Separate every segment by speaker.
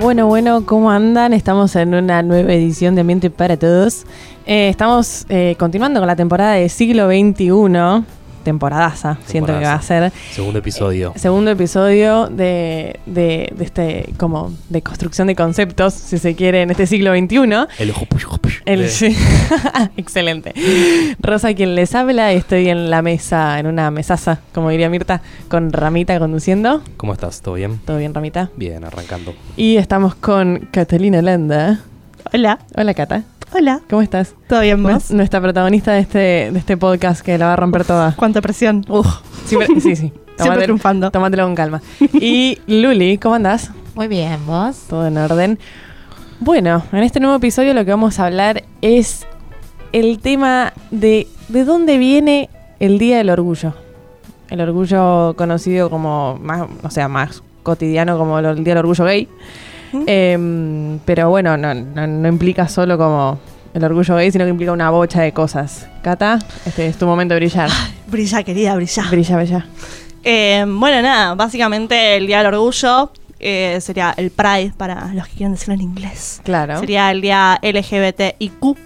Speaker 1: Bueno, bueno, ¿cómo andan? Estamos en una nueva edición de Ambiente para Todos. Eh, estamos eh, continuando con la temporada de siglo XXI. Temporadaza, siento que va a ser.
Speaker 2: Segundo episodio.
Speaker 1: Eh, segundo episodio de, de, de este, como, de construcción de conceptos, si se quiere, en este siglo XXI.
Speaker 2: El.
Speaker 1: El-
Speaker 2: de-
Speaker 1: sí. Excelente. Rosa, quien les habla, estoy en la mesa, en una mesaza, como diría Mirta, con Ramita conduciendo.
Speaker 2: ¿Cómo estás? ¿Todo bien?
Speaker 1: ¿Todo bien, Ramita?
Speaker 2: Bien, arrancando.
Speaker 1: Y estamos con Catalina Landa.
Speaker 3: Hola.
Speaker 1: Hola, Cata.
Speaker 3: Hola.
Speaker 1: ¿Cómo estás?
Speaker 3: ¿Todo bien vos?
Speaker 1: Nu- Nuestra protagonista de este, de este podcast que la va a romper toda.
Speaker 3: Cuánta presión.
Speaker 1: Uf, siempre- sí, sí.
Speaker 3: Siempre triunfando.
Speaker 1: Tómatelo con calma. Y Luli, ¿cómo andás?
Speaker 4: Muy bien, ¿vos?
Speaker 1: Todo en orden. Bueno, en este nuevo episodio lo que vamos a hablar es el tema de de dónde viene el Día del Orgullo. El orgullo conocido como más, o sea, más cotidiano como el Día del Orgullo Gay.
Speaker 3: ¿Mm?
Speaker 1: Em, pero bueno, no, no- no implica solo como el orgullo gay, sino que implica una bocha de cosas. Cata, este es tu momento de brillar.
Speaker 3: Brilla, querida, brilla.
Speaker 1: Brilla, brilla.
Speaker 3: Eh, bueno, nada, básicamente el Día del Orgullo eh, sería el Pride para los que quieran decirlo en inglés.
Speaker 1: Claro.
Speaker 3: Sería el Día LGBTIQ,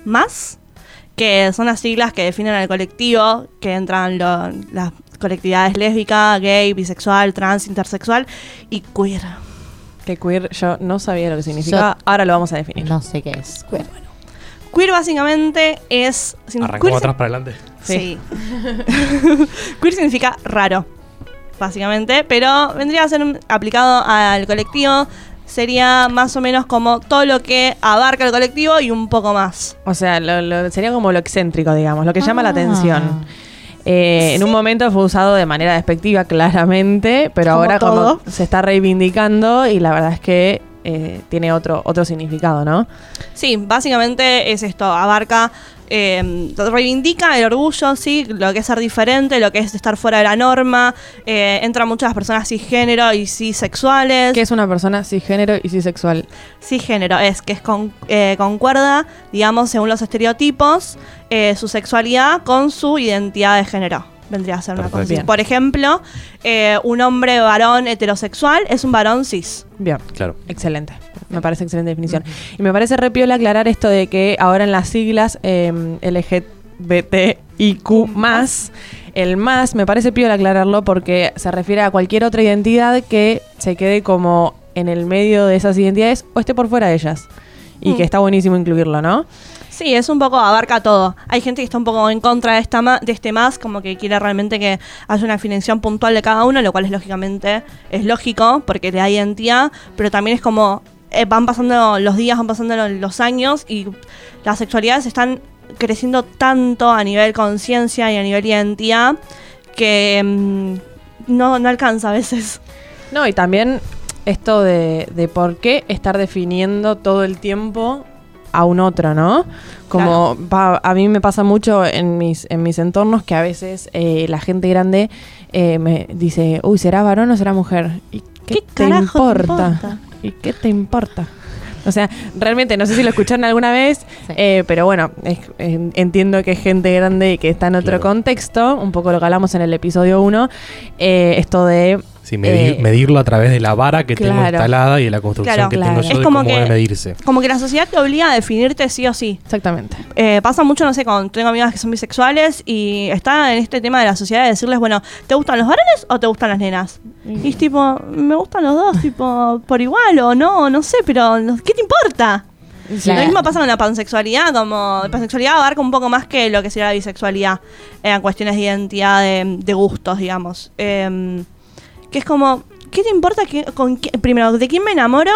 Speaker 3: que son las siglas que definen al colectivo, que entran lo- las colectividades lésbica, gay, bisexual, trans, intersexual y queer.
Speaker 1: Que queer yo no sabía lo que significaba. Ahora lo vamos a definir.
Speaker 4: No sé qué es.
Speaker 3: Queer básicamente es... sin-
Speaker 2: Arrancamos
Speaker 3: queer
Speaker 2: atrás para adelante.
Speaker 3: Sí. Queer significa raro, básicamente, pero vendría a ser un- aplicado al colectivo. Sería más o menos como todo lo que abarca el colectivo y un poco más.
Speaker 1: O sea, lo- lo- sería como lo excéntrico, digamos, lo que llama la
Speaker 4: Ah.
Speaker 1: atención. Eh, En un momento fue usado de manera despectiva, claramente, pero
Speaker 3: Como
Speaker 1: ahora
Speaker 3: todo.
Speaker 1: como se está reivindicando y la verdad es que eh, tiene otro, otro significado, ¿no?
Speaker 3: Sí, básicamente es esto, abarca, eh, reivindica el orgullo, sí, lo que es ser diferente, lo que es estar fuera de la norma. Eh, entran muchas personas cisgénero y cisexuales.
Speaker 1: Que es una persona cisgénero y cisexual.
Speaker 3: Cisgénero es que es con, eh, concuerda, digamos, según los estereotipos, eh, su sexualidad con su identidad de género. Vendría a ser una cosa.
Speaker 1: Bien.
Speaker 3: Por ejemplo, eh, un hombre varón heterosexual es un varón cis.
Speaker 1: Bien.
Speaker 2: Claro.
Speaker 1: Excelente. Me parece excelente definición. Y me parece re piola aclarar esto de que ahora en las siglas eh, LGBTIQ el más, me parece piola aclararlo porque se refiere a cualquier otra identidad que se quede como en el medio de esas identidades o esté por fuera de ellas. Y
Speaker 3: Mm.
Speaker 1: que está buenísimo incluirlo, ¿no?
Speaker 3: Sí, es un poco, abarca todo. Hay gente que está un poco en contra de, esta ma- de este más, como que quiere realmente que haya una definición puntual de cada uno, lo cual es lógicamente, es lógico, porque le da identidad, pero también es como, eh, van pasando los días, van pasando lo- los años y las sexualidades están creciendo tanto a nivel conciencia y a nivel identidad que mm, no, no alcanza a veces.
Speaker 1: No, y también esto de, de por qué estar definiendo todo el tiempo a un otro, ¿no? Como pa- a mí me pasa mucho en mis, en mis entornos que a veces eh, la gente grande eh, me dice, uy, ¿será varón o será mujer? ¿Y qué,
Speaker 3: ¿Qué
Speaker 1: te,
Speaker 3: carajo te
Speaker 1: importa? ¿Y qué te importa? O sea, realmente no sé si lo escucharon alguna vez,
Speaker 4: Sí.
Speaker 1: eh, pero bueno, es- en- entiendo que es gente grande y que está en otro
Speaker 2: Claro.
Speaker 1: contexto, un poco lo que hablamos en el episodio 1, esto de
Speaker 2: Sí, medir-
Speaker 1: Eh,
Speaker 2: medirlo a través de la vara que tengo
Speaker 1: claro.
Speaker 2: instalada y de la construcción
Speaker 3: Claro,
Speaker 2: que
Speaker 1: claro.
Speaker 2: tengo yo
Speaker 3: Es
Speaker 2: de
Speaker 3: como
Speaker 2: cómo
Speaker 3: que-
Speaker 2: debe medirse.
Speaker 3: Como que la sociedad te obliga a definirte sí o sí.
Speaker 1: Exactamente.
Speaker 3: Eh, pasa mucho, no sé, cuando tengo amigas que son bisexuales y está en este tema de la sociedad de decirles, bueno, ¿te gustan los varones o te gustan las nenas? Y es tipo, me gustan los dos, tipo, por igual o no, no sé, pero ¿qué te importa?
Speaker 4: Claro.
Speaker 3: Lo mismo pasa con la pansexualidad, como la pansexualidad abarca un poco más que lo que sería la bisexualidad en cuestiones de identidad, de, de gustos, digamos. Eh, que es como, ¿qué te importa que, con qué- primero, de quién me enamoro,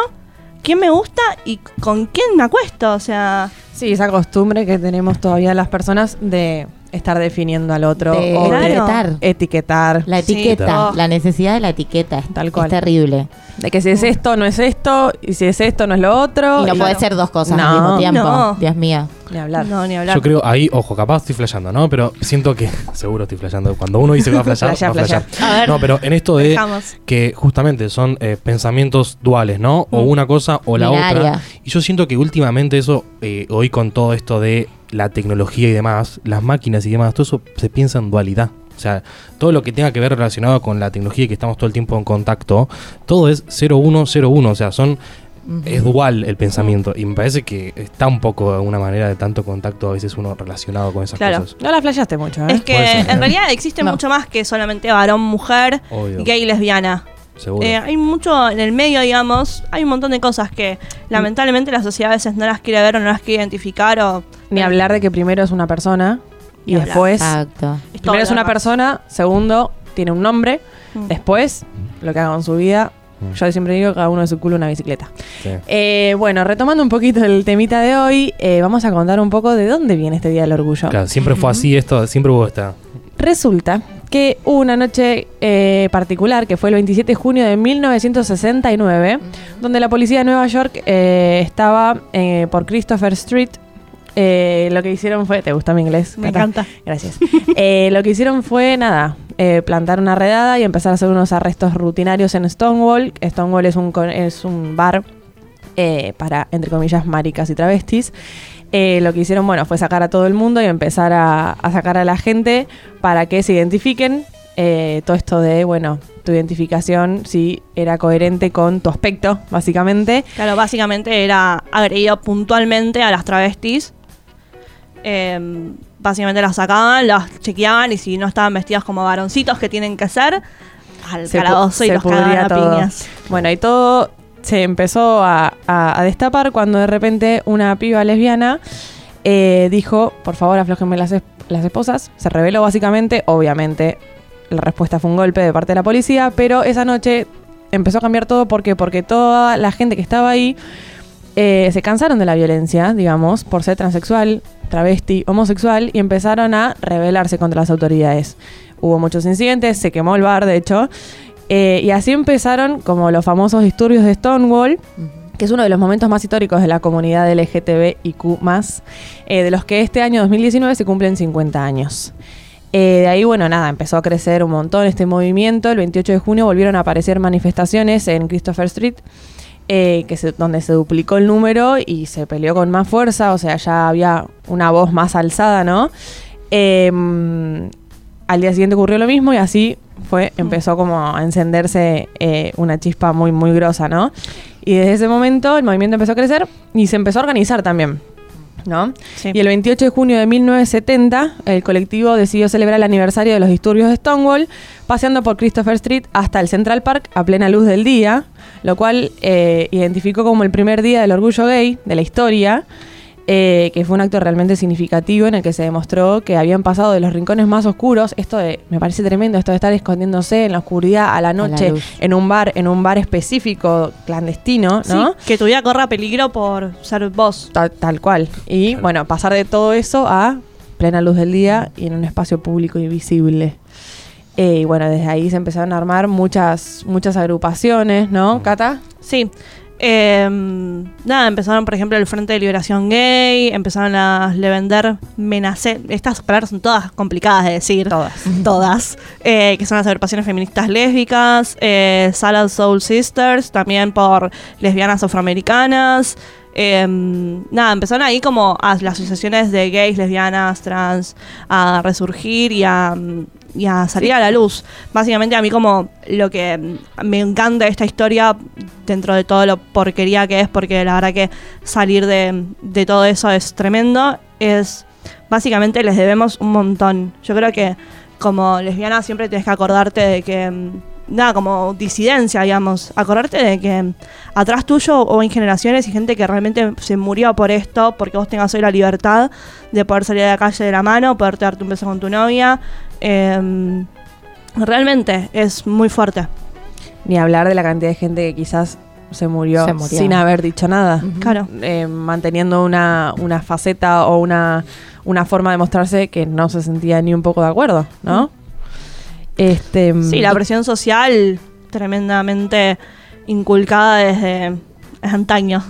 Speaker 3: quién me gusta y con quién me acuesto? O sea,
Speaker 1: Sí, esa costumbre que tenemos todavía las personas de estar definiendo al otro
Speaker 4: De
Speaker 1: o de
Speaker 4: etiquetar.
Speaker 1: etiquetar.
Speaker 4: La
Speaker 3: Sí,
Speaker 4: etiqueta, la necesidad de la etiqueta. es-
Speaker 1: Tal cual.
Speaker 4: Es terrible.
Speaker 1: De que si es esto, no es esto, y si es esto, no es lo otro.
Speaker 4: Y no
Speaker 1: y-
Speaker 4: puede ser dos cosas
Speaker 1: No,
Speaker 4: al mismo tiempo.
Speaker 3: no.
Speaker 4: Dios mío.
Speaker 1: Ni hablar.
Speaker 3: no, ni hablar.
Speaker 2: Yo creo ahí, ojo, capaz estoy flasheando, ¿no? Pero siento que, seguro estoy flasheando. Cuando uno dice que va a flashear,
Speaker 1: Flashea,
Speaker 2: va a flashear.
Speaker 3: A ver.
Speaker 2: No, pero en esto de
Speaker 3: Dejamos.
Speaker 2: que justamente son eh, pensamientos duales, ¿no? O
Speaker 3: Mm.
Speaker 2: una cosa o la
Speaker 4: Binaria.
Speaker 2: otra. Y yo siento que últimamente eso, eh, hoy con todo esto de la tecnología y demás, las máquinas y demás, todo eso se piensa en dualidad. O sea, todo lo que tenga que ver relacionado con la tecnología y que estamos todo el tiempo en contacto, todo es 0101. O sea, son
Speaker 4: Ujú.
Speaker 2: es dual el pensamiento. Y me parece que está un poco de alguna manera de tanto contacto a veces uno relacionado con esas
Speaker 3: Claro.
Speaker 2: cosas.
Speaker 1: No la flasheaste mucho, ¿eh?
Speaker 3: Es que
Speaker 2: ¿eh?
Speaker 3: en realidad existe
Speaker 4: No.
Speaker 3: mucho más que solamente varón, mujer,
Speaker 2: Obvio.
Speaker 3: gay, lesbiana.
Speaker 2: Seguro.
Speaker 3: Eh, hay mucho en el medio, digamos, hay un montón de cosas que lamentablemente la sociedad a veces no las quiere ver o no las quiere identificar o...
Speaker 1: Ni hablar de que primero es una persona y
Speaker 3: hablar.
Speaker 1: después...
Speaker 4: Exacto.
Speaker 1: Primero es una persona, segundo, tiene un nombre,
Speaker 3: Mm.
Speaker 1: después, lo que haga con su vida.
Speaker 2: Mm.
Speaker 1: Yo siempre digo que cada uno de su culo una bicicleta.
Speaker 2: Sí.
Speaker 1: Eh, bueno, retomando un poquito el temita de hoy, eh, vamos a contar un poco de dónde viene este Día del Orgullo.
Speaker 2: Claro, siempre fue así esto, siempre hubo esta.
Speaker 1: Resulta que una noche eh, particular, que fue el 27 de junio de 1969, donde la policía de Nueva York eh, estaba eh, por Christopher Street. Lo que hicieron fue... ¿Te gusta mi inglés?
Speaker 3: Me
Speaker 1: Cata?
Speaker 3: encanta.
Speaker 1: Gracias. Lo que hicieron fue, nada, plantar una redada y empezar a hacer unos arrestos rutinarios en Stonewall. Stonewall es un, es un bar para, entre comillas, maricas y travestis. Eh, lo que hicieron, bueno, fue sacar a todo el mundo y empezar a, a sacar a la gente para que se identifiquen. Eh, todo esto de, bueno, tu identificación, si era coherente con tu aspecto, básicamente.
Speaker 3: Claro, básicamente era agredido puntualmente a las travestis. Eh, básicamente las sacaban, las chequeaban y si no estaban vestidas como varoncitos que tienen que ser, al
Speaker 1: Se
Speaker 3: calabozo y los cagaban a piñas.
Speaker 1: Bueno, y todo se empezó a, destapar cuando de repente una piba lesbiana eh, dijo, por favor, aflójenme las, es- las esposas. Se reveló básicamente, obviamente, la respuesta fue un golpe de parte de la policía, pero esa noche empezó a cambiar todo. ¿Por qué? Porque toda la gente que estaba ahí eh, se cansaron de la violencia, digamos, por ser transexual, travesti, homosexual, y empezaron a rebelarse contra las autoridades. Hubo muchos incidentes, se quemó el bar, de hecho, eh, y así empezaron como los famosos disturbios de Stonewall, que es uno de los momentos más históricos de la comunidad LGTBIQ+, eh, de los que este año 2019 se cumplen 50 años. Eh, de ahí, bueno, nada, empezó a crecer un montón este movimiento. El 28 de junio volvieron a aparecer manifestaciones en Christopher Street, eh, que se- donde se duplicó el número y se peleó con más fuerza, o sea, ya había una voz más alzada, ¿no? Al día siguiente ocurrió lo mismo y así fue, empezó como a encenderse eh, una chispa muy, muy grosa, ¿no? Y desde ese momento el movimiento empezó a crecer y se empezó a organizar también, ¿no?
Speaker 3: Sí.
Speaker 1: Y el 28 de junio de 1970, el colectivo decidió celebrar el aniversario de los disturbios de Stonewall, paseando por Christopher Street hasta el Central Park a plena luz del día, lo cual eh, identificó como el primer día del orgullo gay de la historia, eh, que fue un acto realmente significativo en el que se demostró que habían pasado de los rincones más oscuros, esto de, me parece tremendo, esto de estar escondiéndose en la oscuridad a la noche en un bar, en un bar específico, clandestino, ¿no?
Speaker 3: Sí, que tu vida corra peligro por ser vos.
Speaker 1: Tal, tal cual. Y
Speaker 2: Claro.
Speaker 1: bueno, pasar de todo eso a plena luz del día y en un espacio público y visible. Eh, y bueno, desde ahí se empezaron a armar muchas, muchas agrupaciones, ¿no, Cata?
Speaker 3: Sí. Eh, nada, empezaron, por ejemplo, el Frente de Liberación Gay, empezaron a le vender Menacé. Estas palabras son todas complicadas de decir.
Speaker 1: Todas.
Speaker 3: Todas. Eh, que son las agrupaciones feministas lésbicas, eh, Salad Soul Sisters, también por lesbianas afroamericanas. Eh, nada, empezaron ahí como a las asociaciones de gays, lesbianas, trans a resurgir y a, y a salir a la luz. Básicamente a mí como lo que me encanta esta historia dentro de todo lo porquería que es, porque la verdad que salir de, de todo eso es tremendo, es básicamente les debemos un montón. Yo creo que como lesbiana siempre tienes que acordarte de que, mm, nada, como disidencia, digamos, acordarte de que atrás tuyo o hay generaciones y gente que realmente se murió por esto, porque vos tengas hoy la libertad de poder salir a la calle de la mano, poder darte un beso con tu novia. Eh, realmente es muy fuerte.
Speaker 1: Ni hablar de la cantidad de gente que quizás se murió,
Speaker 4: Se murió.
Speaker 1: sin haber dicho nada.
Speaker 3: Claro.
Speaker 1: Eh, manteniendo una, una faceta o una, una forma de mostrarse que no se sentía ni un poco de acuerdo, ¿no? Este,
Speaker 3: Sí, la presión social tremendamente inculcada desde antaño.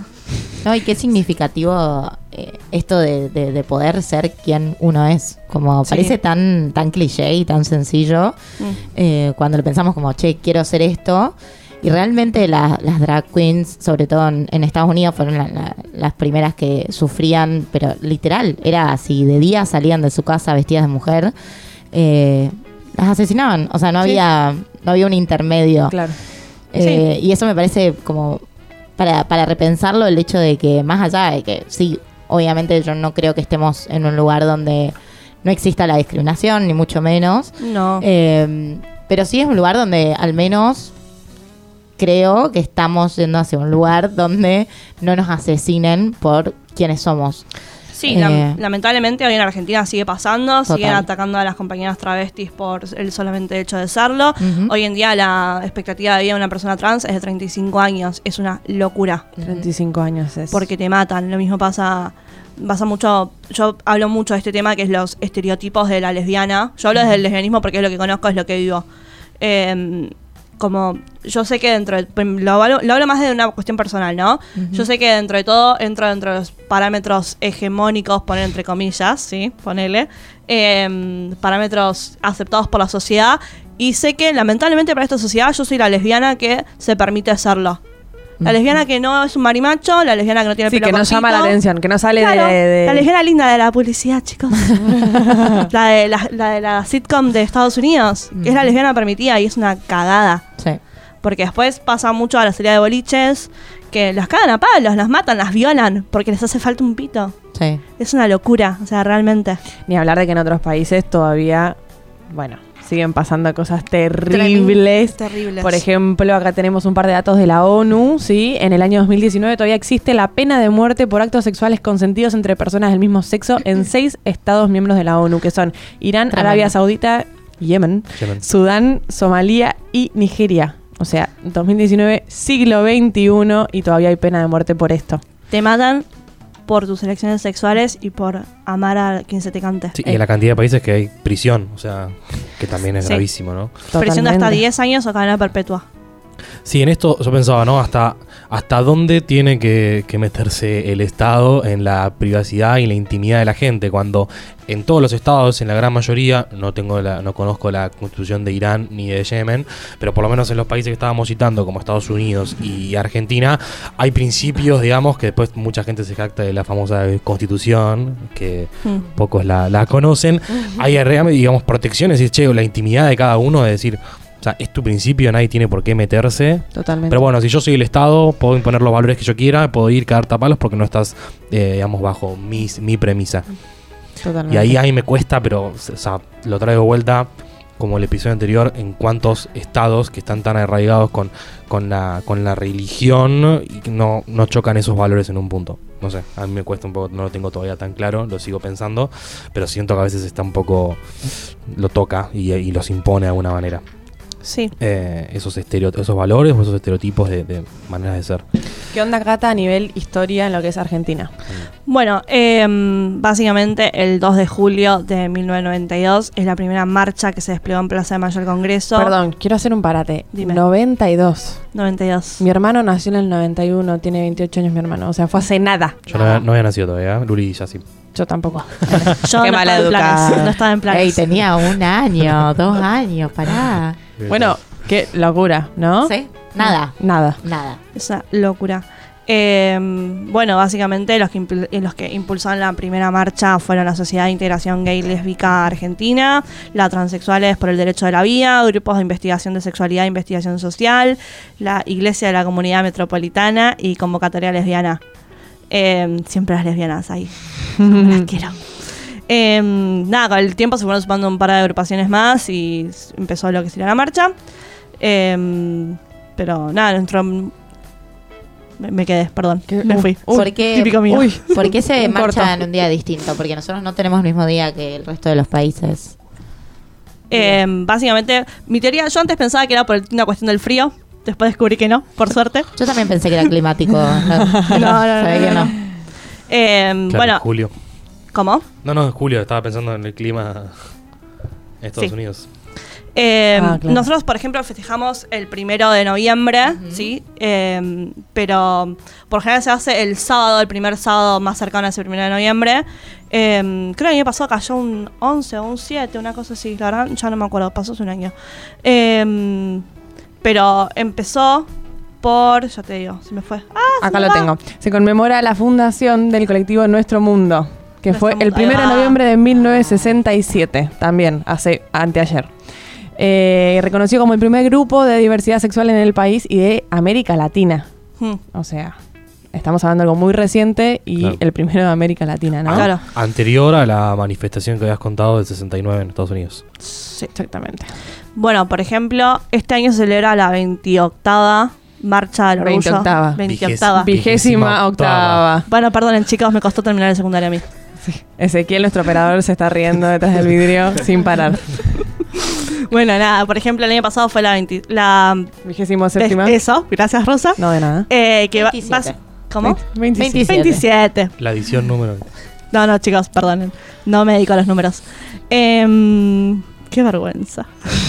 Speaker 4: No, y qué significativo eh, esto de, de- de poder ser quien uno es. Como
Speaker 3: Sí.
Speaker 4: parece tan, tan cliché y tan sencillo
Speaker 3: Mm.
Speaker 4: eh, cuando lo pensamos como, che, quiero hacer esto. Y realmente la- las drag queens, sobre todo en, en Estados Unidos, fueron la- la- las primeras que sufrían, pero literal, era así, de día salían de su casa vestidas de mujer, eh, las asesinaban. O sea, no
Speaker 1: Sí.
Speaker 4: había, no había un intermedio.
Speaker 1: Claro.
Speaker 4: Eh, Y eso me parece como para, para repensarlo el hecho de que más allá de que sí, obviamente yo no creo que estemos en un lugar donde no exista la discriminación, ni mucho menos.
Speaker 3: No.
Speaker 4: Eh, pero sí es un lugar donde al menos creo que estamos yendo hacia un lugar donde no nos asesinen por quienes somos.
Speaker 3: Sí,
Speaker 4: Eh,
Speaker 3: lam- lamentablemente hoy en Argentina sigue pasando, siguen atacando a las compañeras travestis por el solamente hecho de serlo. Hoy en día la expectativa de vida de una persona trans es de 35 años, es una locura,
Speaker 1: 35 años es.
Speaker 3: porque te matan. Lo mismo pasa pasa mucho, yo hablo mucho de este tema que es los estereotipos de la lesbiana. Yo hablo desde el lesbianismo porque es lo que conozco, es lo que vivo. Eh, como yo sé que dentro de, lo, hablo- lo hablo más de una cuestión personal, ¿no? Yo sé que dentro de todo entro dentro de los parámetros hegemónicos, poner entre comillas, sí, ponele, eh, parámetros aceptados por la sociedad y sé que lamentablemente para esta sociedad yo soy la lesbiana que se permite hacerlo. La lesbiana que no es un marimacho, la lesbiana que no tiene
Speaker 1: Sí,
Speaker 3: pelo
Speaker 1: que no llama la atención, que no sale
Speaker 3: Claro,
Speaker 1: de, de-
Speaker 3: La lesbiana linda de la publicidad, chicos. la, de, la, la de la sitcom de Estados Unidos, que es la lesbiana permitida y es una cagada.
Speaker 4: Sí.
Speaker 3: Porque después pasa mucho a la serie de boliches que las cagan a palos, las matan, las violan porque les hace falta un pito.
Speaker 4: Sí.
Speaker 3: Es una locura, o sea, realmente.
Speaker 1: Ni hablar de que en otros países todavía, bueno, siguen pasando cosas terribles.
Speaker 3: Terribles.
Speaker 1: Por ejemplo, acá tenemos un par de datos de la ONU, ¿sí? En el año 2019 todavía existe la pena de muerte por actos sexuales consentidos entre personas del mismo sexo en seis estados miembros de la ONU, que son Irán,
Speaker 4: Tremendo.
Speaker 1: Arabia Saudita, Yemen,
Speaker 2: Yemen.
Speaker 1: Sudán, Somalia y Nigeria. O sea, 2019, siglo XXI y todavía hay pena de muerte por esto.
Speaker 3: Te matan por tus elecciones sexuales y por amar a quien se te cante.
Speaker 2: Sí, y en la cantidad de países que hay prisión, o sea, que también es
Speaker 3: Sí.
Speaker 2: gravísimo, ¿no?
Speaker 3: Prisión de hasta
Speaker 1: Totalmente.
Speaker 3: 10 años o cadena perpetua.
Speaker 2: Sí, en esto yo pensaba, ¿no? Hasta, hasta dónde tiene que, que meterse el Estado en la privacidad y la intimidad de la gente, cuando en todos los estados, en la gran mayoría, no tengo la, no conozco la constitución de Irán ni de Yemen, pero por lo menos en los países que estábamos citando, como Estados Unidos y Argentina, hay principios, digamos, que después mucha gente se jacta de la famosa constitución, que
Speaker 3: Mm.
Speaker 2: pocos la, la conocen. Hay, digamos, protecciones y, che, la intimidad de cada uno, de decir, sea, es tu principio, nadie tiene por qué meterse.
Speaker 1: Totalmente.
Speaker 2: Pero bueno, si yo soy el Estado, puedo imponer los valores que yo quiera, puedo ir cagar tapalos porque no estás, eh, digamos, bajo mis, mi premisa.
Speaker 1: Totalmente.
Speaker 2: Y ahí, ahí me cuesta, pero o sea, lo traigo de vuelta como el episodio anterior, en cuántos estados que están tan arraigados con, con, la, con la religión y no, no chocan esos valores en un punto. No sé, a mí me cuesta un poco, no lo tengo todavía tan claro, lo sigo pensando, pero siento que a veces está un poco, lo toca y, y los impone de alguna manera.
Speaker 3: Sí.
Speaker 2: Eh, esos, esos valores o esos estereotipos de, de maneras de ser.
Speaker 1: ¿Qué onda, Cata, a nivel historia en lo que es Argentina?
Speaker 3: Bueno, em, básicamente el 2 de julio de 1992 es la primera marcha que se desplegó en Plaza de Mayo del Congreso.
Speaker 1: Perdón, quiero hacer un parate.
Speaker 3: Dime.
Speaker 1: 92.
Speaker 3: 92.
Speaker 1: Mi hermano nació en el 91, tiene 28 años mi hermano. O sea, fue hace nada.
Speaker 2: Yo no, había- no había nacido todavía, ¿eh? Luli ya sí.
Speaker 1: Yo tampoco.
Speaker 3: Yo
Speaker 1: Qué
Speaker 3: no
Speaker 1: mala
Speaker 3: estaba en planes,
Speaker 1: educada.
Speaker 3: No estaba en planes.
Speaker 4: Ey, tenía un año, dos años, pará.
Speaker 1: Bueno, qué locura, ¿no?
Speaker 4: ¿Sí? Nada,
Speaker 1: Nada.
Speaker 4: nada.
Speaker 3: Esa locura. Eh, bueno, básicamente los que, eh, los que impulsaron la primera marcha fueron la Sociedad de Integración Gay Lésbica Argentina, la Transexuales por el Derecho de la Vida, grupos de investigación de sexualidad e investigación social, la Iglesia de la Comunidad Metropolitana y Convocatoria Lesbiana. Eh, siempre las lesbianas ahí. las quiero. Eh, nada, con el tiempo se fueron sumando un par de agrupaciones más y empezó lo que sería la marcha. Eh, pero nada, nuestro. Me, me quedé, perdón.
Speaker 1: ¿Qué?
Speaker 3: Me
Speaker 1: Uy,
Speaker 3: fui.
Speaker 1: uy,
Speaker 4: ¿Por qué,
Speaker 3: típico mío.
Speaker 1: Uy.
Speaker 4: ¿Por qué se marcha en un día distinto? Porque nosotros no tenemos el mismo día que el resto de los países.
Speaker 3: Eh, básicamente, mi teoría, yo antes pensaba que era por una cuestión del frío. Después descubrí que no, por suerte.
Speaker 4: Yo también pensé que era climático. No,
Speaker 3: no, no,
Speaker 4: que
Speaker 3: no. Eh,
Speaker 2: Claro,
Speaker 3: bueno,
Speaker 2: Julio.
Speaker 3: ¿Cómo?
Speaker 2: No, no, Julio, estaba pensando en el clima en Estados
Speaker 3: Sí.
Speaker 2: Unidos.
Speaker 3: Eh,
Speaker 1: Ah, claro.
Speaker 3: Nosotros, por ejemplo, festejamos el primero de noviembre, ¿sí? Eh, pero por general se hace el sábado, el primer sábado más cercano a ese primero de noviembre. Eh, creo que el año pasado cayó un 11 o un 7, una cosa así, la verdad, ya no me acuerdo, pasó hace un año. Eh, pero empezó por, ya te digo, se me fue. Ah,
Speaker 1: Acá lo tengo. Se conmemora la fundación del colectivo Nuestro Mundo, que fue el
Speaker 3: Mundo.
Speaker 1: 1 de noviembre de 1967, también, hace anteayer. Eh, reconocido como el primer grupo de diversidad sexual en el país y de América Latina.
Speaker 3: Hmm.
Speaker 1: O sea, estamos hablando de algo muy reciente y
Speaker 2: Claro.
Speaker 1: el primero de América Latina, ¿no?
Speaker 3: Ah, Claro.
Speaker 2: Anterior a la manifestación que habías contado del 69 en Estados Unidos.
Speaker 1: Sí, exactamente.
Speaker 3: Bueno, por ejemplo, este año se celebra la 28 Marcha del Orgullo.
Speaker 1: 28ª.
Speaker 3: 28ª.
Speaker 2: Vigésima
Speaker 1: Vigésima octava.
Speaker 3: Bueno, perdonen, chicos, me costó terminar el secundario a mí.
Speaker 1: Ezequiel, nuestro operador, se está riendo detrás del vidrio sin parar.
Speaker 3: Bueno, nada, por ejemplo, el año pasado fue la 20. La,
Speaker 1: Vigésimo séptima.
Speaker 3: eso, gracias, Rosa.
Speaker 1: No, de nada.
Speaker 3: Eh, que va-
Speaker 4: 27.
Speaker 3: vas- ¿Cómo?
Speaker 1: 27.
Speaker 3: 27.
Speaker 2: La edición número.
Speaker 3: No, no, chicos, perdonen. No me dedico a los números. Em, qué vergüenza.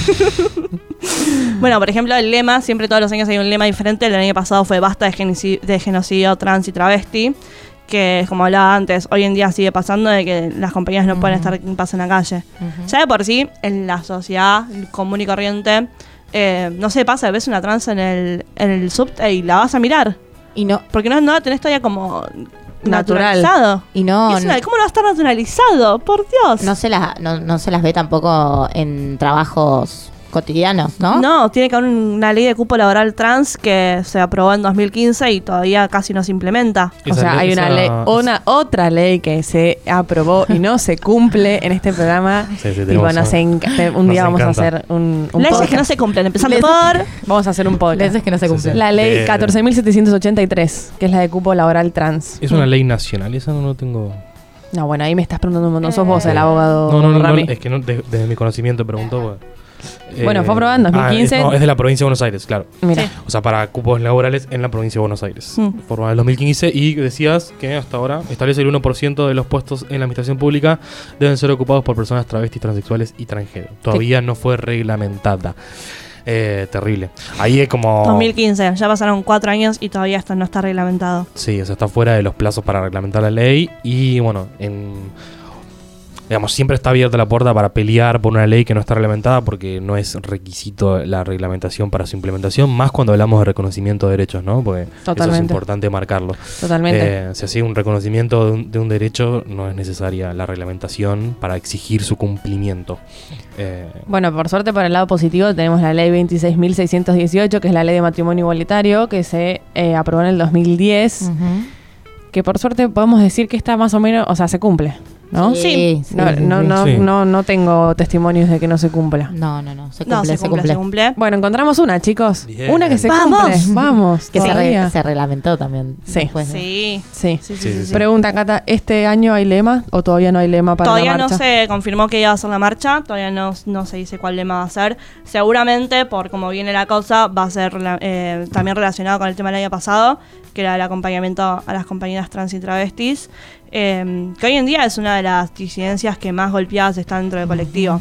Speaker 3: bueno, por ejemplo, el lema, siempre todos los años hay un lema diferente. El año pasado fue basta de genocidio, de genocidio trans y travesti. Que, como hablaba antes, hoy en día sigue pasando de que las compañías no pueden estar en paz en la calle.
Speaker 4: Ujú.
Speaker 3: Ya de por sí, en la sociedad común y corriente, eh, no sé, pasa, ves una trans en el, en el subte y la vas a mirar.
Speaker 4: Y no,
Speaker 3: Porque no, no la tenés todavía como
Speaker 1: Natural.
Speaker 3: naturalizado.
Speaker 4: y no,
Speaker 3: Y es una- ¿Cómo no va a estar naturalizado? Por Dios.
Speaker 4: no se las, no, no se las ve tampoco en trabajos cotidianos, ¿no?
Speaker 3: No, tiene que haber una ley de cupo laboral trans que se aprobó en 2015 y todavía casi no se implementa.
Speaker 1: O sea,
Speaker 2: ley-
Speaker 1: hay una
Speaker 2: esa-
Speaker 1: ley, una otra ley que se aprobó y no se cumple en este programa.
Speaker 2: Sí, sí,
Speaker 1: y bueno, se un día vamos a hacer un, un
Speaker 3: Leyes
Speaker 1: podcast.
Speaker 3: que no se cumplen, empezando
Speaker 4: Leyes-
Speaker 3: por...
Speaker 1: Vamos a hacer un podcast.
Speaker 4: Leyes que no se cumplen.
Speaker 2: sí.
Speaker 1: La ley
Speaker 2: Eh,
Speaker 1: 14.783, que es la de cupo laboral trans.
Speaker 2: Es una ley nacional, esa no lo tengo.
Speaker 1: No, bueno, ahí me estás preguntando un montón. Sos vos
Speaker 4: Eh,
Speaker 1: el abogado,
Speaker 2: No, no, no, no, es que no, de- desde mi conocimiento preguntó. pues.
Speaker 1: Bueno, fue aprobada en 2015.
Speaker 2: Ah, es, no, es de la provincia de Buenos Aires, claro.
Speaker 1: Mira,
Speaker 3: Sí.
Speaker 2: O sea, para cupos laborales en la provincia de Buenos Aires.
Speaker 3: Mm.
Speaker 2: Fue aprobada en el 2015 y decías que hasta ahora establece el 1% de los puestos en la administración pública deben ser ocupados por personas travestis, transexuales y transgénero. Todavía no fue reglamentada. Eh, terrible. Ahí es como...
Speaker 3: 2015, ya pasaron cuatro años y todavía esto no está reglamentado.
Speaker 2: Sí, o sea, está fuera de los plazos para reglamentar la ley y bueno, en digamos, siempre está abierta la puerta para pelear por una ley que no está reglamentada porque no es requisito la reglamentación para su implementación, más cuando hablamos de reconocimiento de derechos, ¿no? Porque eso es
Speaker 1: Totalmente.
Speaker 2: importante marcarlo.
Speaker 1: totalmente.
Speaker 2: Eh, si así un reconocimiento de un, de un derecho, no es necesaria la reglamentación para exigir su cumplimiento. Eh,
Speaker 1: Bueno, por suerte, por el lado positivo, tenemos la ley 26.618, que es la ley de matrimonio igualitario, que se eh, aprobó en el 2010.
Speaker 4: Ujú.
Speaker 1: Que por suerte podemos decir que está más o menos, o sea, se cumple, ¿no?
Speaker 4: Sí, sí,
Speaker 1: No,
Speaker 4: sí,
Speaker 1: no,
Speaker 4: sí.
Speaker 1: no,
Speaker 2: Sí.
Speaker 1: no, no tengo testimonios de que no se cumpla.
Speaker 4: No, no, no. Se cumple,
Speaker 3: No, se
Speaker 4: se
Speaker 3: cumple,
Speaker 4: cumple.
Speaker 3: se cumple.
Speaker 1: Bueno, encontramos una, chicos.
Speaker 2: Bien.
Speaker 1: Una que se
Speaker 3: ¡Vamos!
Speaker 1: cumple. Vamos.
Speaker 4: Que se, re-
Speaker 1: todavía.
Speaker 4: se reglamentó también.
Speaker 1: Sí.
Speaker 4: después de-
Speaker 3: Sí.
Speaker 1: Sí.
Speaker 3: Sí, sí,
Speaker 2: Sí,
Speaker 3: sí,
Speaker 2: sí,
Speaker 3: sí.
Speaker 1: Pregunta, Cata, ¿este año hay lema o todavía no hay lema para
Speaker 3: Todavía
Speaker 1: la
Speaker 3: no
Speaker 1: marcha?
Speaker 3: se confirmó que iba a ser la marcha, todavía no, no se dice cuál lema va a ser. Seguramente, por cómo viene la cosa, va a ser eh, también relacionado con el tema del año pasado, que era el acompañamiento a las compañeras trans y travestis, eh, que hoy en día es una de las disidencias que más golpeadas está dentro del colectivo.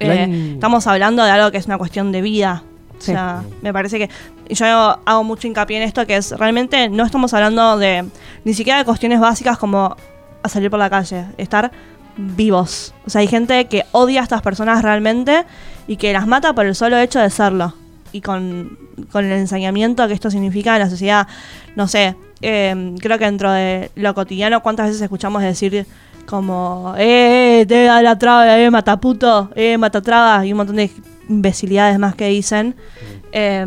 Speaker 3: Eh, estamos hablando de algo que es una cuestión de vida.
Speaker 1: Sí.
Speaker 3: O sea, me parece que yo hago, hago mucho hincapié en esto, que es realmente no estamos hablando de ni siquiera de cuestiones básicas como a salir por la calle, estar vivos. O sea, hay gente que odia a estas personas realmente y que las mata por el solo hecho de serlo. Y con, con el ensañamiento que esto significa en la sociedad, no sé, eh, creo que dentro de lo cotidiano, ¿cuántas veces escuchamos decir como, eh, te da la traba, eh, mataputo, eh, matatraba, y un montón de imbecilidades más que dicen. Eh,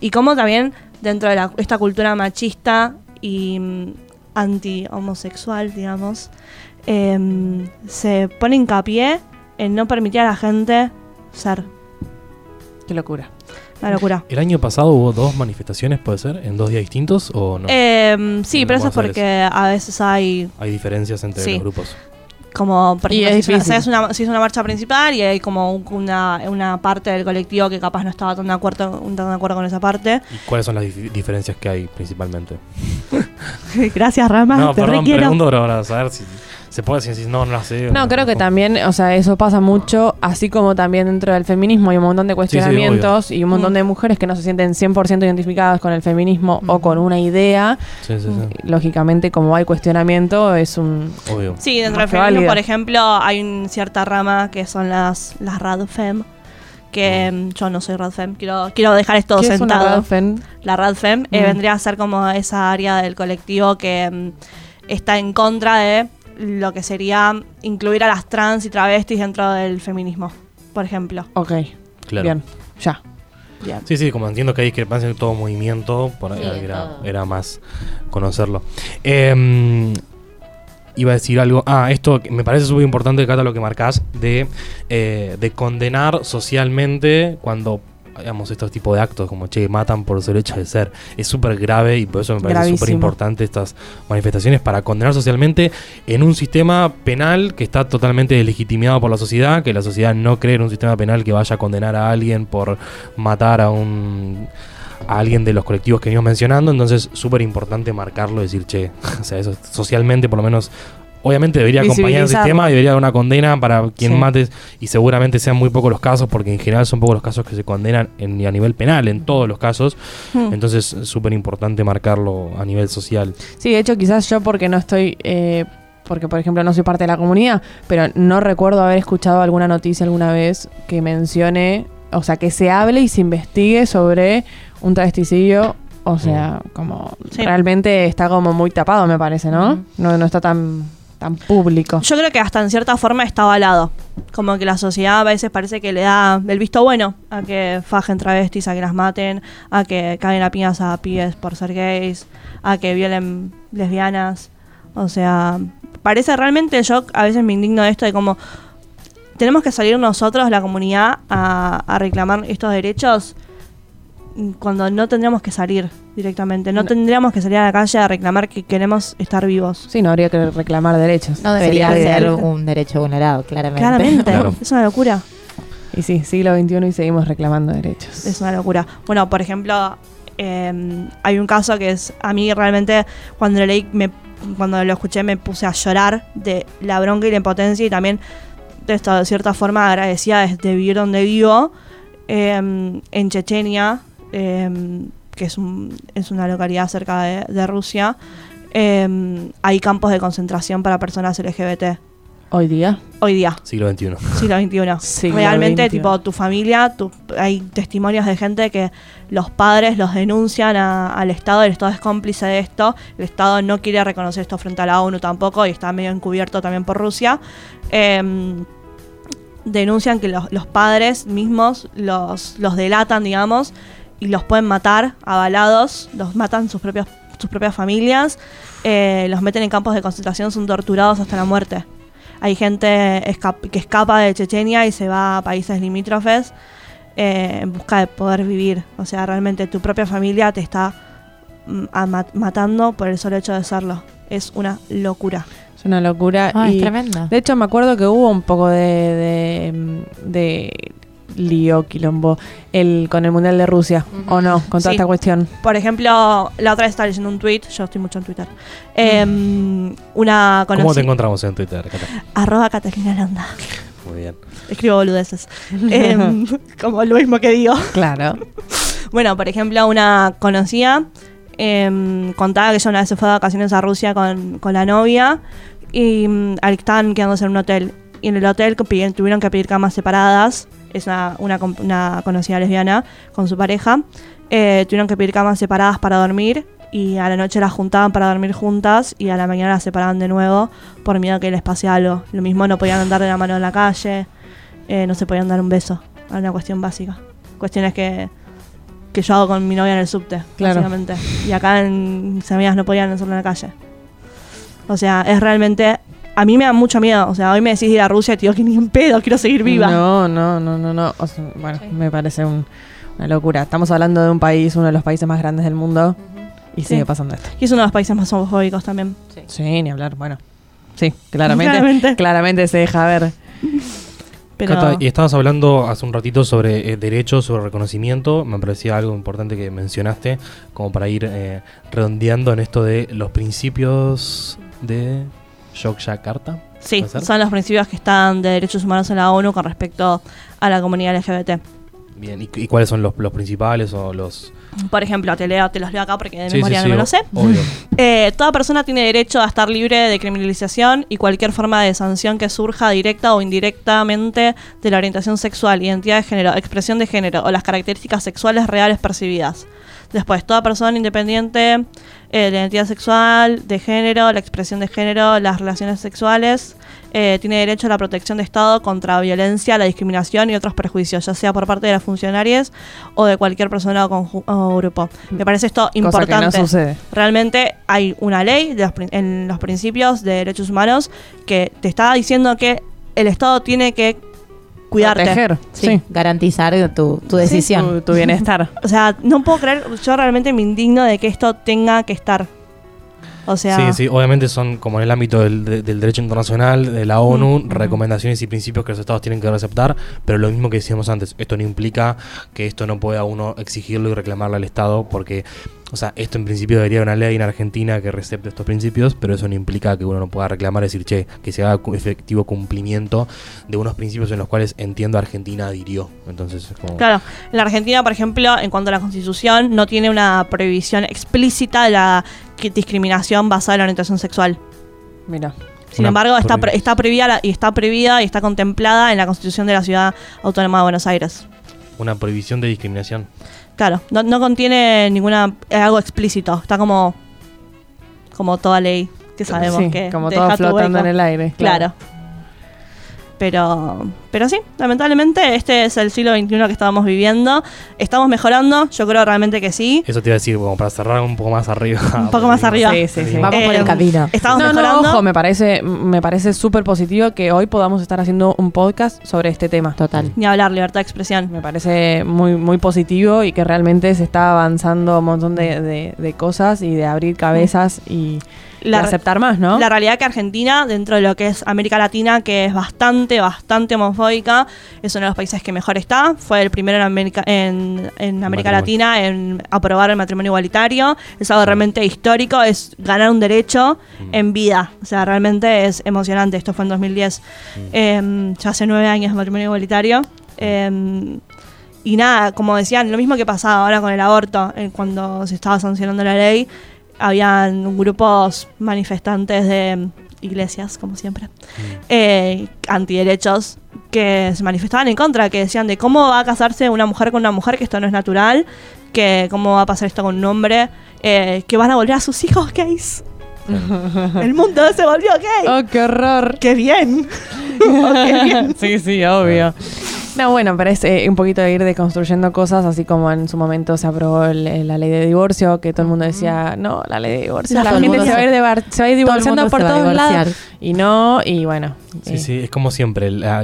Speaker 3: y cómo también dentro de la- esta cultura machista y mm, anti-homosexual, digamos, eh, se pone hincapié en no permitir a la gente ser.
Speaker 1: Qué locura.
Speaker 3: Una locura.
Speaker 2: ¿El año pasado hubo dos manifestaciones, puede ser? ¿En dos días distintos o no?
Speaker 3: Eh, sí, pero eso es porque a veces hay
Speaker 2: Hay diferencias entre
Speaker 3: sí.
Speaker 2: los grupos.
Speaker 3: como por
Speaker 1: Y
Speaker 3: ejemplo,
Speaker 1: es
Speaker 3: si, es una, si es una- si es una marcha principal y hay como un- una, una parte del colectivo que capaz no estaba tan de acuerdo, tan de acuerdo con esa parte.
Speaker 2: ¿Y cuáles son las dif- diferencias que hay principalmente?
Speaker 3: Gracias, Rama.
Speaker 2: no,
Speaker 3: te
Speaker 2: perdón,
Speaker 3: requiero.
Speaker 2: pregunto pero para saber si se puede decir si no, no la sé.
Speaker 1: No, creo que también, o sea, eso pasa mucho, así como también dentro del feminismo hay un montón de cuestionamientos y un montón
Speaker 3: Mm.
Speaker 1: de mujeres que no se sienten 100% identificadas con el feminismo o con una idea.
Speaker 2: Sí, sí, sí.
Speaker 1: Lógicamente, como hay cuestionamiento, es un...
Speaker 2: Obvio.
Speaker 3: Sí, dentro del feminismo, por ejemplo, hay una cierta rama que son las, las radfem. Que mm, yo no soy radfem, quiero, quiero dejar esto
Speaker 1: ¿Qué es una
Speaker 3: sentado.
Speaker 1: Radfen?
Speaker 3: La radfem eh,
Speaker 1: Mm.
Speaker 3: vendría a ser como esa área del colectivo que mm, está en contra de lo que sería incluir a las trans y travestis dentro del feminismo, por ejemplo.
Speaker 1: Ok,
Speaker 2: Claro.
Speaker 1: bien, ya.
Speaker 3: Bien.
Speaker 2: Sí, sí, como entiendo que hay discrepancia en todo movimiento, por ahí
Speaker 4: Sí,
Speaker 2: era,
Speaker 4: todo.
Speaker 2: era más conocerlo. Eh, iba a decir algo. Ah, esto me parece súper importante, Cata, lo que marcás, de, eh, de condenar socialmente cuando digamos estos tipos de actos como che matan por su hecho de ser es súper grave y por eso me parece súper importante estas manifestaciones para condenar socialmente en un sistema penal que está totalmente deslegitimado por la sociedad que la sociedad no cree en un sistema penal que vaya a condenar a alguien por matar a un a alguien de los colectivos que venimos mencionando, entonces súper importante marcarlo y decir, che, o sea, eso socialmente por lo menos, obviamente debería acompañar el sistema y debería haber una condena para quien
Speaker 1: Sí.
Speaker 2: mate y seguramente sean muy pocos los casos, porque en general son pocos los casos que se condenan en, a nivel penal, en todos los casos,
Speaker 3: Hmm.
Speaker 2: entonces súper importante marcarlo a nivel social.
Speaker 1: Sí, de hecho, quizás yo porque no estoy. eh, porque, por ejemplo, no soy parte de la comunidad, pero no recuerdo haber escuchado alguna noticia alguna vez que mencione, o sea, que se hable y se investigue sobre un travesticidio. O sea, como
Speaker 3: Sí.
Speaker 1: realmente está como muy tapado, me parece, ¿no?
Speaker 4: Ujú.
Speaker 1: No, no está tan, público.
Speaker 3: Yo creo que hasta en cierta forma está avalado. Como que la sociedad a veces parece que le da el visto bueno a que fajen travestis, a que las maten, a que caguen a piñas a pibes por ser gays, a que violen lesbianas. O sea, parece realmente yo a veces me indigno de esto de cómo tenemos que salir nosotros, la comunidad, a, reclamar estos derechos cuando no tendríamos que salir directamente. No
Speaker 1: No.
Speaker 3: tendríamos que salir a la calle a reclamar que queremos estar vivos.
Speaker 1: Sí, no habría que reclamar derechos.
Speaker 4: No debería
Speaker 1: Sería
Speaker 4: ser un derecho vulnerado, claramente.
Speaker 3: Claramente,
Speaker 2: Claro.
Speaker 3: es una locura.
Speaker 1: Y sí, siglo XXI y seguimos reclamando derechos.
Speaker 3: Es una locura. Bueno, por ejemplo, eh, hay un caso que es, a mí realmente cuando lo leí, me, cuando lo escuché me puse a llorar de la bronca y la impotencia y también de, esta, de cierta forma agradecida de, de vivir donde vivo, eh, en Chechenia, eh, que es, un- es una localidad cerca de, de Rusia, eh, hay campos de concentración para personas LGBT.
Speaker 1: Hoy día.
Speaker 3: Hoy día,
Speaker 2: Siglo XXI.
Speaker 3: siglo XXI.
Speaker 1: Siglo
Speaker 3: Realmente,
Speaker 1: XXI.
Speaker 3: tipo, tu familia, tu- hay testimonios de gente que los padres los denuncian a- al Estado, el Estado es cómplice de esto, el Estado no quiere reconocer esto frente a la ONU tampoco y está medio encubierto también por Rusia. Em, denuncian que los, los padres mismos los, los delatan, digamos, y los pueden matar avalados, los matan sus, propios, sus propias familias, eh, los meten en campos de concentración, son torturados hasta la muerte. Hay gente que escapa de Chechenia y se va a países limítrofes eh, en busca de poder vivir. O sea, realmente tu propia familia te está mm, matando por el solo hecho de serlo. Es una locura.
Speaker 1: Es una locura.
Speaker 4: Ah,
Speaker 1: y
Speaker 4: es tremendo.
Speaker 1: De hecho, me acuerdo que hubo un poco de, de, de lío, quilombo, el, con el Mundial de Rusia. ¿o no? Con toda
Speaker 3: Sí.
Speaker 1: esta cuestión.
Speaker 3: Por ejemplo, la otra vez estaba leyendo un tweet, yo estoy mucho en Twitter. em, una
Speaker 2: ¿Cómo te encontramos en Twitter, Cata?
Speaker 3: Arroba Catalina Landa.
Speaker 2: Muy bien.
Speaker 3: Escribo boludeces. Em, como lo mismo que digo.
Speaker 1: Claro.
Speaker 3: Bueno, por ejemplo, una conocida em, contaba que ella una vez se fue de vacaciones a Rusia con, con la novia y mm, al- estaban quedándose en un hotel. Y en el hotel que pidieron- tuvieron que pedir camas separadas. Es una, una, conocida lesbiana con su pareja. Eh, tuvieron que pedir camas separadas para dormir y a la noche las juntaban para dormir juntas y a la mañana las separaban de nuevo por miedo a que les pase algo. Lo mismo no podían andar de la mano en la calle, eh, no se podían dar un beso. Era una cuestión básica. Cuestiones que, que yo hago con mi novia en el subte,
Speaker 1: Claro.
Speaker 3: básicamente. Y acá en mis amigas no podían hacerlo en la calle. O sea, es realmente... A mí me da mucho miedo. O sea, hoy me decís ir a Rusia digo que ni en pedo, quiero seguir viva.
Speaker 1: No, no, no, no, no. O sea, bueno, me parece un- una locura. Estamos hablando de un país, uno de los países más grandes del mundo, y
Speaker 3: Sí.
Speaker 1: sigue pasando esto.
Speaker 3: Y es uno de los países más homofóbicos también.
Speaker 1: Sí, ni hablar. Bueno, sí, claramente.
Speaker 3: Claramente.
Speaker 1: Claramente se deja ver.
Speaker 3: Pero
Speaker 2: Cata, y estabas hablando hace un ratito sobre eh, derechos, sobre reconocimiento. Me parecía algo importante que mencionaste, como para ir eh, redondeando en esto de los principios de Yogyakarta.
Speaker 3: sí, son los principios que están de derechos humanos en la ONU con respecto a la comunidad LGBT.
Speaker 2: Bien, ¿y, y cuáles son los, los principales o los...?
Speaker 3: Por ejemplo, te, leo, te los leo acá porque de
Speaker 2: Sí,
Speaker 3: memoria
Speaker 2: sí,
Speaker 3: no me
Speaker 2: sí,
Speaker 3: lo sé. Eh, toda persona tiene derecho a estar libre de criminalización y cualquier forma de sanción que surja directa o indirectamente de la orientación sexual, identidad de género, expresión de género o las características sexuales reales percibidas. Después, toda persona independiente eh, la identidad sexual, de género, la expresión de género, las relaciones sexuales, eh, tiene derecho a la protección de Estado contra violencia, la discriminación y otros perjuicios, ya sea por parte de las funcionarias o de cualquier persona o, o grupo. Me parece esto
Speaker 1: no
Speaker 3: importante.
Speaker 1: sucede.
Speaker 3: Realmente hay una ley de los en los principios de derechos humanos que te está diciendo que el Estado tiene que cuidarte.
Speaker 1: Proteger,
Speaker 4: Sí,
Speaker 1: sí.
Speaker 4: garantizar tu, tu decisión.
Speaker 1: Tu, tu bienestar.
Speaker 3: O sea, no puedo creer, yo realmente me indigno de que esto tenga que estar. O sea,
Speaker 2: Sí, sí, obviamente son como en el ámbito del, de- del derecho internacional, de la ONU,
Speaker 3: Mm.
Speaker 2: recomendaciones y principios que los estados tienen que aceptar, pero lo mismo que decíamos antes, esto no implica que esto no pueda uno exigirlo y reclamarle al Estado, porque, o sea, esto en principio debería haber una ley en Argentina que recepte estos principios, pero eso no implica que uno no pueda reclamar y decir, che, que se haga efectivo cumplimiento de unos principios en los cuales entiendo Argentina adhirió. Entonces, es como...
Speaker 3: Claro, en la Argentina, por ejemplo, en cuanto a la Constitución, no tiene una prohibición explícita de la discriminación basada en la orientación sexual.
Speaker 1: Mira.
Speaker 3: Sin embargo, está, pre- está prohibida la- y está prohibida y está contemplada en la Constitución de la Ciudad Autónoma de Buenos Aires.
Speaker 2: Una prohibición de discriminación.
Speaker 3: Claro, no, no contiene ninguna algo explícito. Está como como toda ley que sabemos
Speaker 1: Sí,
Speaker 3: que
Speaker 1: como todo flotando en el aire.
Speaker 3: Claro. Pero, pero sí, lamentablemente este es el siglo XXI que estábamos viviendo. Estamos mejorando, yo creo realmente que sí.
Speaker 2: Eso te iba a decir, como para cerrar un poco más arriba.
Speaker 3: Un poco más arriba.
Speaker 1: Sí, sí, sí.
Speaker 4: Vamos por el camino.
Speaker 3: Estamos
Speaker 1: no,
Speaker 3: mejorando.
Speaker 1: no, ojo, me parece, me parece súper positivo que hoy podamos estar haciendo un podcast sobre este tema.
Speaker 4: Total.
Speaker 3: Ni hablar, libertad de expresión.
Speaker 1: Me parece muy, muy positivo y que realmente se está avanzando un montón de, de- de cosas y de abrir cabezas y
Speaker 3: La-
Speaker 1: aceptar más, ¿no?
Speaker 3: La realidad que Argentina, dentro de lo que es América Latina, que es bastante, bastante homofóbica, es uno de los países que mejor está. Fue el primero en América, en, en América. Latina en aprobar el matrimonio igualitario. Es algo realmente histórico, es ganar un derecho
Speaker 2: Mm.
Speaker 3: en vida. O sea, realmente es emocionante. Esto fue en 2010. Eh, ya hace nueve años el matrimonio igualitario. Eh, y nada, como decían, lo mismo que pasaba ahora con el aborto, eh, cuando se estaba sancionando la ley, habían grupos manifestantes de mm, iglesias, como siempre, eh, antiderechos, que se manifestaban en contra, que decían de cómo va a casarse una mujer con una mujer, que esto no es natural, que cómo va a pasar esto con un hombre, eh, que van a volver a sus hijos gays. El mundo se volvió gay.
Speaker 1: ¡Oh, qué horror!
Speaker 3: ¡Qué bien! Oh, qué bien.
Speaker 1: sí, sí, obvio. No, bueno, pero es eh, un poquito de ir deconstruyendo cosas, así como en su momento se aprobó el- el- la ley de divorcio, que todo el mundo decía, no, la ley de divorcio,
Speaker 3: La
Speaker 4: el
Speaker 1: gente se va, a
Speaker 4: se-
Speaker 1: ir divar- se va a ir
Speaker 4: el
Speaker 1: divorciando por todos
Speaker 4: divorciar.
Speaker 1: lados. Y no, y bueno.
Speaker 2: Sí,
Speaker 1: eh,
Speaker 2: sí, es como siempre. la-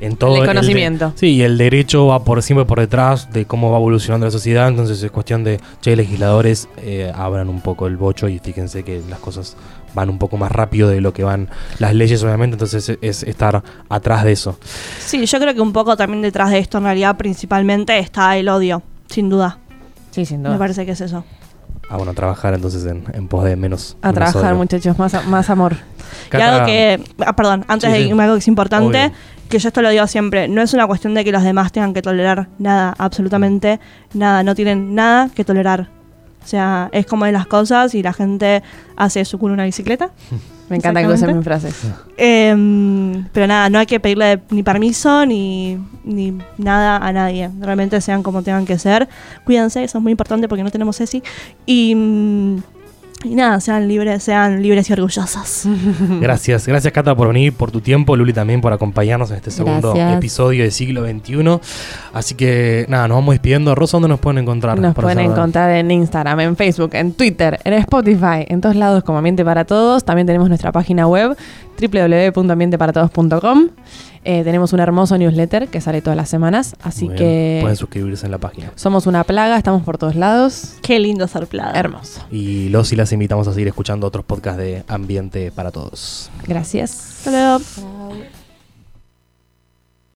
Speaker 2: en todo
Speaker 1: El
Speaker 2: de-
Speaker 1: conocimiento.
Speaker 2: sí, y el derecho va por siempre por detrás de cómo va evolucionando la sociedad. Entonces es cuestión de, che, legisladores, eh, abran un poco el bocho y fíjense que las cosas van un poco más rápido de lo que van las leyes, obviamente. Entonces es, es estar atrás de eso.
Speaker 3: Sí, yo creo que un poco también detrás de esto, en realidad, principalmente está el odio, sin duda.
Speaker 1: Sí, sin
Speaker 3: Me
Speaker 1: duda.
Speaker 3: parece que es eso.
Speaker 2: Ah, bueno, trabajar entonces en, en pos de menos.
Speaker 1: A
Speaker 2: menos
Speaker 1: trabajar,
Speaker 2: odio.
Speaker 1: muchachos, más, a- más amor.
Speaker 3: Y algo que, ah, perdón, antes
Speaker 2: Sí,
Speaker 3: de
Speaker 2: sí.
Speaker 3: irme a algo que es importante,
Speaker 2: Obvio.
Speaker 3: que yo esto lo digo siempre, no es una cuestión de que los demás tengan que tolerar nada, absolutamente nada, no tienen nada que tolerar. O sea, es como de las cosas y la gente hace su culo una bicicleta.
Speaker 1: Me encanta que usen mis frases.
Speaker 3: Em, pero nada, no hay que pedirle ni permiso ni, ni nada a nadie. Realmente sean como tengan que ser. Cuídense, eso es muy importante porque no tenemos ESI. Y, mm, y nada, sean libres, sean libres y orgullosos.
Speaker 2: Gracias, gracias Cata por venir, por tu tiempo, Luli también por acompañarnos en este segundo
Speaker 4: Gracias.
Speaker 2: episodio de siglo XXI. Así que nada, nos vamos despidiendo. Rosa, ¿dónde nos pueden encontrar?
Speaker 1: Nos pueden encontrar en Instagram, en Facebook, en Twitter, en Spotify, en todos lados como Ambiente para Todos. También tenemos nuestra página web www.ambienteparatodos.com. Eh, tenemos un hermoso newsletter que sale todas las semanas, así
Speaker 2: Muy
Speaker 1: que
Speaker 2: Pueden suscribirse en la página.
Speaker 1: somos una plaga, estamos por todos lados.
Speaker 3: Qué lindo ser plada.
Speaker 1: Hermoso.
Speaker 2: Y los y las invitamos a seguir escuchando otros podcasts de Ambiente para Todos.
Speaker 1: Gracias.
Speaker 3: Hasta luego.